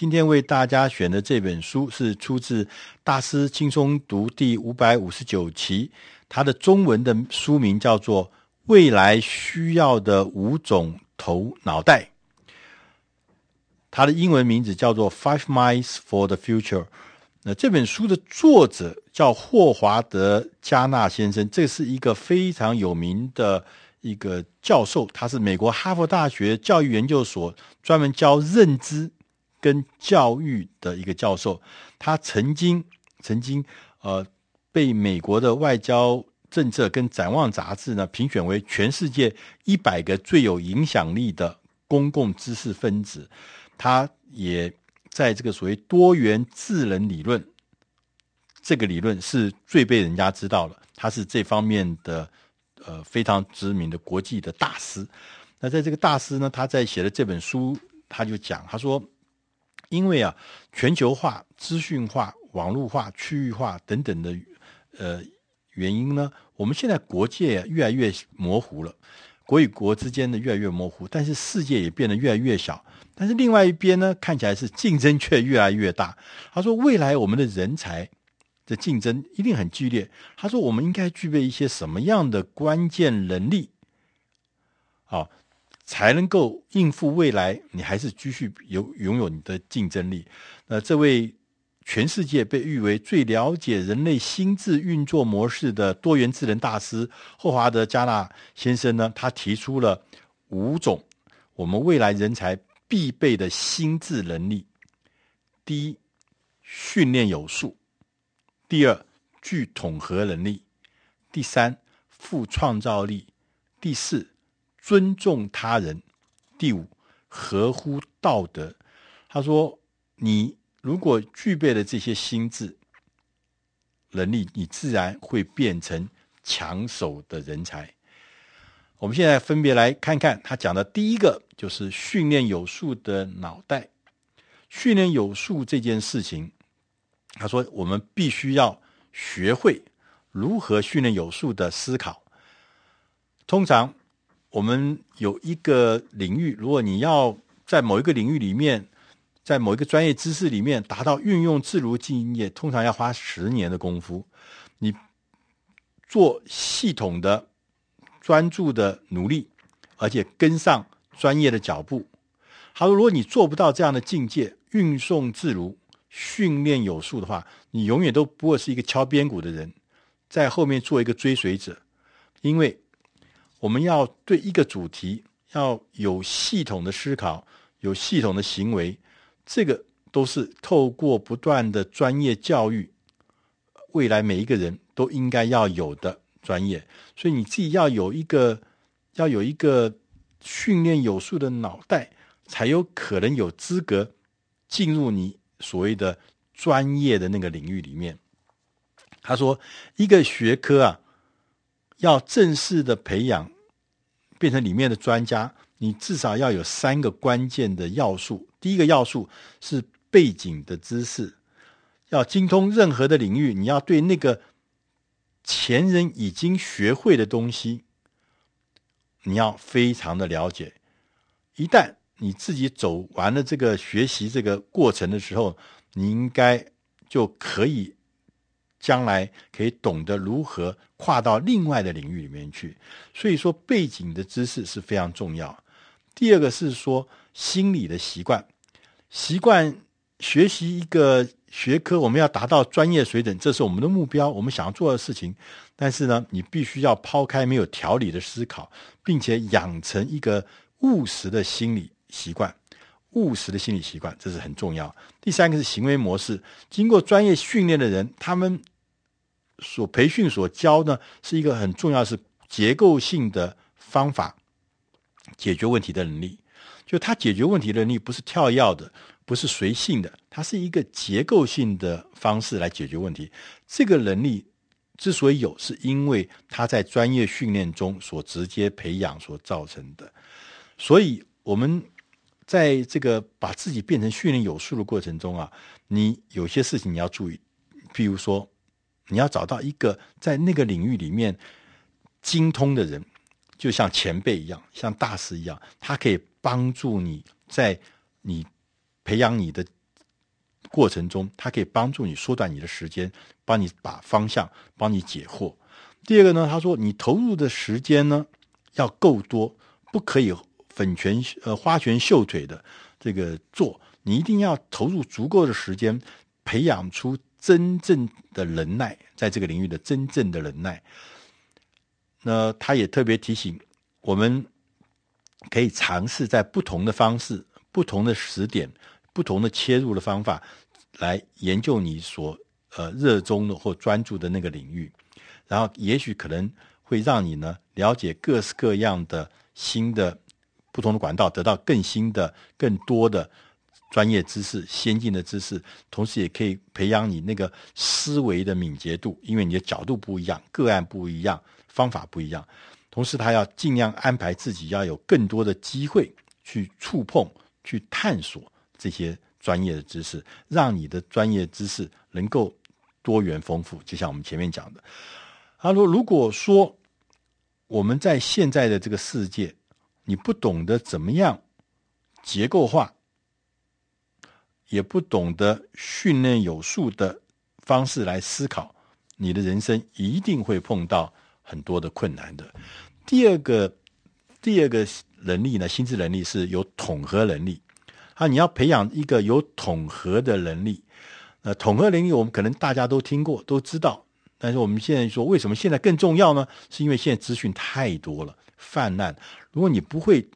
今天为大家选的这本书是出自《大师轻松读》第五百五十九期，它的中文的书名叫做《未来需要的五种头脑袋》，它的英文名字叫做《Five Minds for the Future》。那这本书的作者叫霍华德·加纳先生，这是一个非常有名的一个教授，他是美国哈佛大学教育研究所专门教认知跟教育的一个教授。他曾经曾经呃被美国的外交政策跟展望杂志呢评选为全世界一百个最有影响力的公共知识分子。他也。在这个所谓多元智能理论，这个理论是最被人家知道了，他是这方面的呃非常知名的国际的大师。那在这个大师呢，他在写的这本书，他就讲，他说，因为啊全球化、资讯化、网络化、区域化等等的呃原因呢，我们现在国界越来越模糊了，国与国之间的越来越模糊，但是世界也变得越来越小。但是另外一边呢，看起来是竞争却越来越大。他说，未来我们的人才的竞争一定很剧烈。他说，我们应该具备一些什么样的关键能力，好，才能够应付未来？你还是继续有拥有你的竞争力。那这位全世界被誉为最了解人类心智运作模式的多元智能大师霍华德·加纳先生呢，他提出了五种我们未来人才。必备的心智能力：第一，训练有素；第二，具统合能力；第三，富创造力；第四，尊重他人；第五，合乎道德。他说：“你如果具备了这些心智能力，你自然会变成抢手的人才。”我们现在分别来看看他讲的第一个，就是训练有素的脑袋。训练有素这件事情，他说我们必须要学会如何训练有素的思考。通常我们有一个领域，如果你要在某一个领域里面，在某一个专业知识里面达到运用自如敬业，通常要花十年的功夫。你做系统的。专注的努力，而且跟上专业的脚步。他说：“如果你做不到这样的境界，运送自如、训练有素的话，你永远都不会是一个敲边鼓的人，在后面做一个追随者。因为我们要对一个主题要有系统的思考，有系统的行为，这个都是透过不断的专业教育，未来每一个人都应该要有的。”专业，所以你自己要有一个，要有一个训练有素的脑袋，才有可能有资格进入你所谓的专业的那个领域里面。他说，一个学科啊，要正式的培养，变成里面的专家，你至少要有三个关键的要素。第一个要素是背景的知识，要精通任何的领域，你要对那个。前人已经学会的东西，你要非常的了解。一旦你自己走完了这个学习这个过程的时候，你应该就可以将来可以懂得如何跨到另外的领域里面去。所以说，背景的知识是非常重要。第二个是说心理的习惯，习惯学习一个。学科我们要达到专业水准，这是我们的目标，我们想要做的事情。但是呢，你必须要抛开没有条理的思考，并且养成一个务实的心理习惯。务实的心理习惯，这是很重要。第三个是行为模式，经过专业训练的人，他们所培训所教呢，是一个很重要是结构性的方法，解决问题的能力。就他解决问题的能力不是跳跃的。不是随性的，它是一个结构性的方式来解决问题。这个能力之所以有，是因为他在专业训练中所直接培养所造成的。所以，我们在这个把自己变成训练有素的过程中啊，你有些事情你要注意，譬如说，你要找到一个在那个领域里面精通的人，就像前辈一样，像大师一样，他可以帮助你在你。培养你的过程中，他可以帮助你缩短你的时间，帮你把方向，帮你解惑。第二个呢，他说你投入的时间呢要够多，不可以粉拳呃花拳绣腿的这个做，你一定要投入足够的时间，培养出真正的能耐，在这个领域的真正的能耐。那他也特别提醒我们，可以尝试在不同的方式、不同的时点。不同的切入的方法来研究你所呃热衷的或专注的那个领域，然后也许可能会让你呢了解各式各样的新的不同的管道，得到更新的、更多的专业知识、先进的知识，同时也可以培养你那个思维的敏捷度，因为你的角度不一样，个案不一样，方法不一样。同时，他要尽量安排自己要有更多的机会去触碰、去探索。这些专业的知识，让你的专业知识能够多元丰富。就像我们前面讲的，他说：“如果说我们在现在的这个世界，你不懂得怎么样结构化，也不懂得训练有素的方式来思考，你的人生一定会碰到很多的困难的。”第二个，第二个能力呢，心智能力是有统合能力。啊，你要培养一个有统合的能力。呃，统合能力我们可能大家都听过，都知道。但是我们现在说，为什么现在更重要呢？是因为现在资讯太多了，泛滥。如果你不会，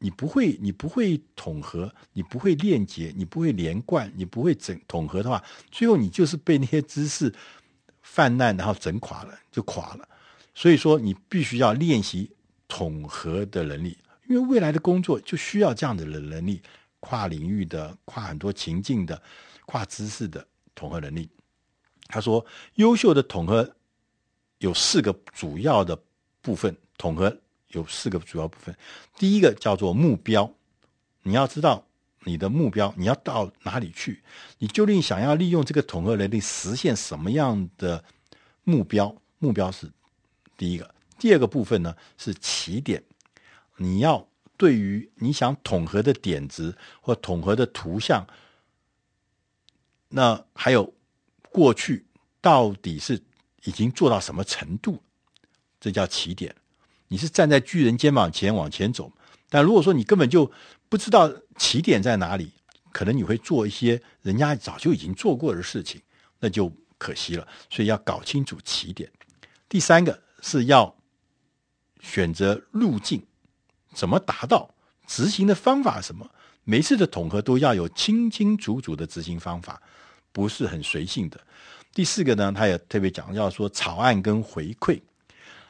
你不会，你不会统合，你不会链接，你不会连贯，你不会整统合的话，最后你就是被那些知识 泛滥，然后整垮了，就垮了。所以说，你必须要练习统合的能力，因为未来的工作就需要这样的能力。跨领域的、跨很多情境的、跨知识的统合能力。他说，优秀的统合有四个主要的部分。统合有四个主要部分。第一个叫做目标，你要知道你的目标，你要到哪里去？你究竟想要利用这个统合能力实现什么样的目标？目标是第一个。第二个部分呢，是起点，你要。对于你想统合的点子或统合的图像，那还有过去到底是已经做到什么程度？这叫起点。你是站在巨人肩膀前往前走，但如果说你根本就不知道起点在哪里，可能你会做一些人家早就已经做过的事情，那就可惜了。所以要搞清楚起点。第三个是要选择路径。怎么达到？执行的方法什么？每次的统合都要有清清楚楚的执行方法，不是很随性的。第四个呢，他也特别讲要说草案跟回馈。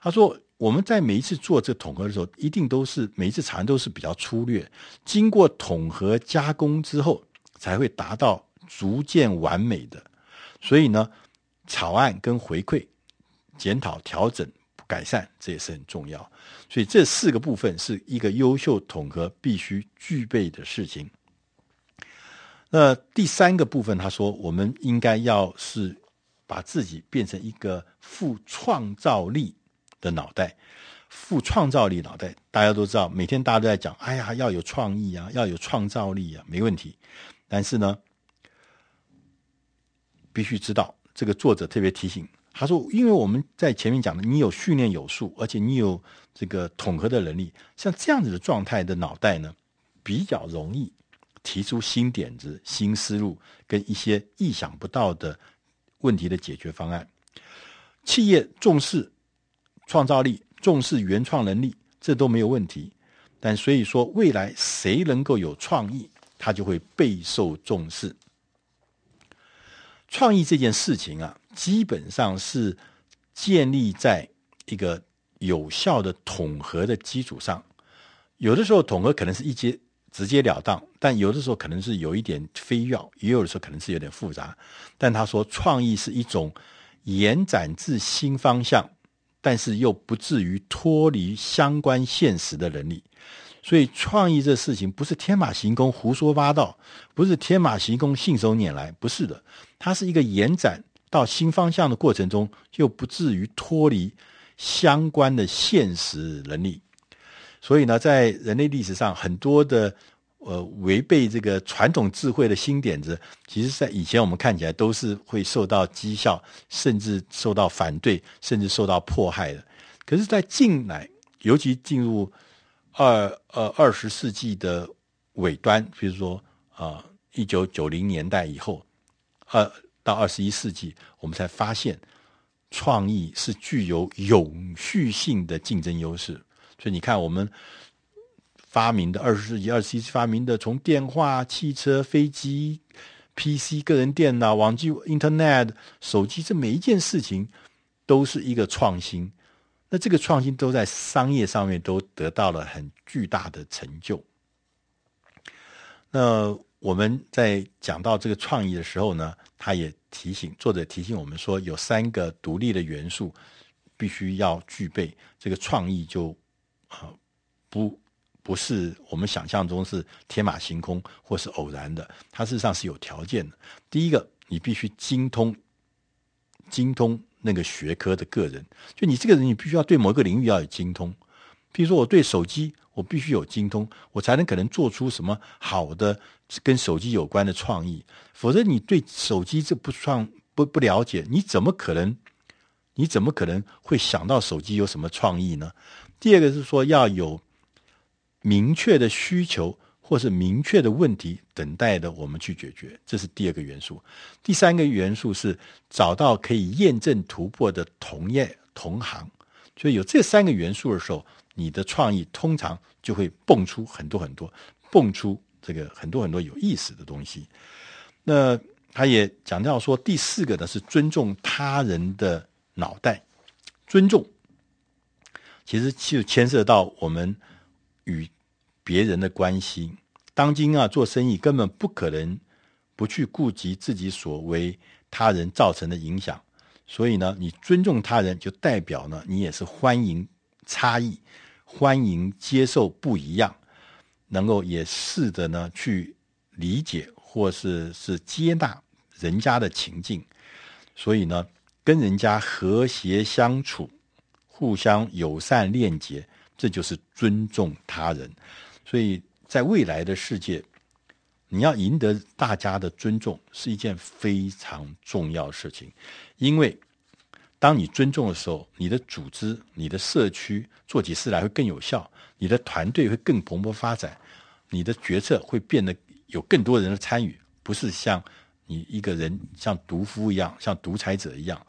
他说我们在每一次做这统合的时候，一定都是每一次草案都是比较粗略，经过统合加工之后，才会达到逐渐完美的。所以呢，草案跟回馈、检讨、调整。改善，这也是很重要，所以这四个部分是一个优秀统合必须具备的事情。那第三个部分，他说我们应该要是把自己变成一个富创造力的脑袋，富创造力脑袋，大家都知道，每天大家都在讲，哎呀，要有创意啊，要有创造力啊，没问题。但是呢，必须知道，这个作者特别提醒。他说：“因为我们在前面讲的，你有训练有素，而且你有这个统合的能力，像这样子的状态的脑袋呢，比较容易提出新点子、新思路跟一些意想不到的问题的解决方案。企业重视创造力，重视原创能力，这都没有问题。但所以说，未来谁能够有创意，他就会备受重视。创意这件事情啊。”基本上是建立在一个有效的统合的基础上，有的时候统合可能是一接直截了当，但有的时候可能是有一点非要，也有的时候可能是有点复杂。但他说，创意是一种延展至新方向，但是又不至于脱离相关现实的能力。所以，创意这事情不是天马行空、胡说八道，不是天马行空、信手拈来，不是的，它是一个延展。到新方向的过程中，又不至于脱离相关的现实能力。所以呢，在人类历史上，很多的呃违背这个传统智慧的新点子，其实，在以前我们看起来都是会受到讥笑，甚至受到反对，甚至受到迫害的。可是，在近来，尤其进入二呃二十世纪的尾端，比如说啊一九九零年代以后，二到二十一世纪，我们才发现创意是具有永续性的竞争优势。所以你看，我们发明的二十世纪、二十一世纪发明的，从电话、汽车、飞机、PC、个人电脑、网际 Internet、手机，这每一件事情都是一个创新。那这个创新都在商业上面都得到了很巨大的成就。那我们在讲到这个创意的时候呢，他也提醒作者提醒我们说，有三个独立的元素必须要具备，这个创意就。啊，不，不是我们想象中是天马行空或是偶然的，它事实上是有条件的。第一个，你必须精通精通那个学科的个人，就你这个人，你必须要对某个领域要有精通。比如说，我对手机，我必须有精通，我才能可能做出什么好的跟手机有关的创意。否则，你对手机这不创不不了解，你怎么可能？你怎么可能会想到手机有什么创意呢？第二个是说要有明确的需求或是明确的问题等待的我们去解决，这是第二个元素。第三个元素是找到可以验证突破的同业同行。所以有这三个元素的时候，你的创意通常就会蹦出很多很多，蹦出这个很多很多有意思的东西。那他也讲到说，第四个呢是尊重他人的脑袋，尊重。其实就牵涉到我们与别人的关系。当今啊，做生意根本不可能不去顾及自己所为他人造成的影响。所以呢，你尊重他人，就代表呢，你也是欢迎差异，欢迎接受不一样，能够也试着呢去理解或是是接纳人家的情境。所以呢，跟人家和谐相处。互相友善链接，这就是尊重他人。所以在未来的世界，你要赢得大家的尊重是一件非常重要的事情。因为当你尊重的时候，你的组织、你的社区做起事来会更有效，你的团队会更蓬勃发展，你的决策会变得有更多人的参与，不是像你一个人像独夫一样，像独裁者一样。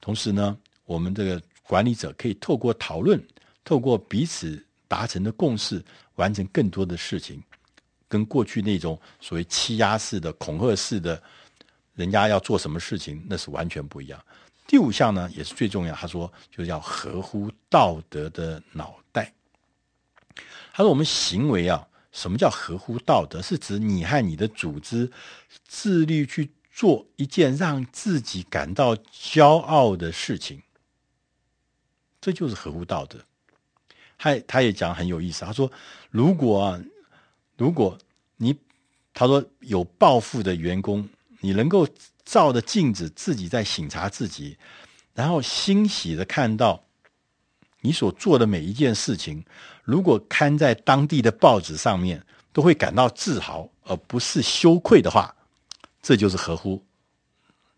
同时呢，我们这个。管理者可以透过讨论，透过彼此达成的共识，完成更多的事情，跟过去那种所谓欺压式的、恐吓式的，人家要做什么事情，那是完全不一样。第五项呢，也是最重要。他说，就是要合乎道德的脑袋。他说，我们行为啊，什么叫合乎道德？是指你和你的组织自律去做一件让自己感到骄傲的事情。这就是合乎道德。他他也讲很有意思，他说：“如果啊，如果你他说有抱负的员工，你能够照着镜子自己在省察自己，然后欣喜的看到你所做的每一件事情，如果刊在当地的报纸上面，都会感到自豪而不是羞愧的话，这就是合乎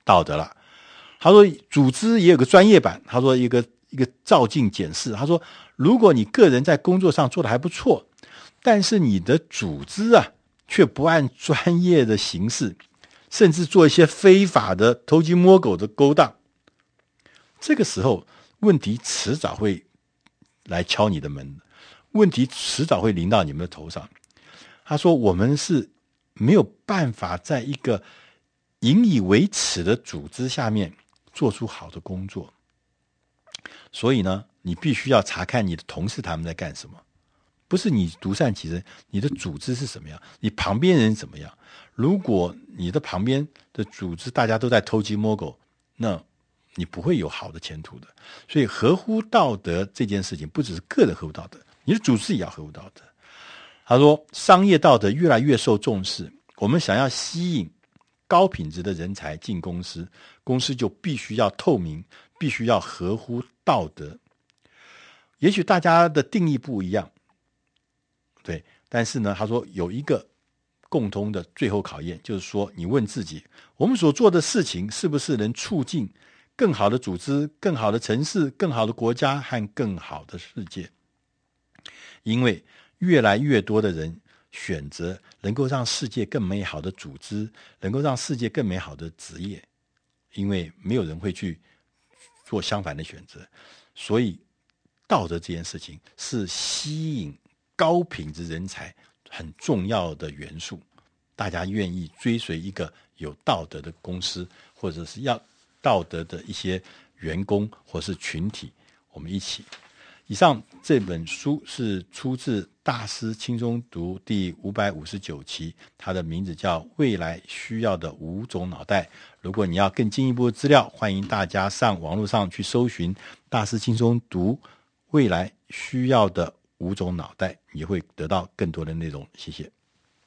道德了。”他说：“组织也有个专业版。”他说：“一个。”一个照镜检视，他说：“如果你个人在工作上做的还不错，但是你的组织啊，却不按专业的形式，甚至做一些非法的偷鸡摸狗的勾当，这个时候问题迟早会来敲你的门，问题迟早会临到你们的头上。”他说：“我们是没有办法在一个引以为耻的组织下面做出好的工作。”所以呢，你必须要查看你的同事他们在干什么，不是你独善其身，你的组织是什么样，你旁边人怎么样？如果你的旁边的组织大家都在偷鸡摸狗，那你不会有好的前途的。所以，合乎道德这件事情，不只是个人合乎道德，你的组织也要合乎道德。他说，商业道德越来越受重视，我们想要吸引高品质的人才进公司，公司就必须要透明。必须要合乎道德，也许大家的定义不一样，对，但是呢，他说有一个共同的最后考验，就是说，你问自己，我们所做的事情是不是能促进更好的组织、更好的城市、更好的国家和更好的世界？因为越来越多的人选择能够让世界更美好的组织，能够让世界更美好的职业，因为没有人会去做相反的选择，所以道德这件事情是吸引高品质人才很重要的元素。大家愿意追随一个有道德的公司，或者是要道德的一些员工或是群体，我们一起。以上这本书是出自《大师轻松读》第五百五十九期，它的名字叫《未来需要的五种脑袋》。如果你要更进一步的资料，欢迎大家上网络上去搜寻《大师轻松读未来需要的五种脑袋》，你会得到更多的内容。谢谢。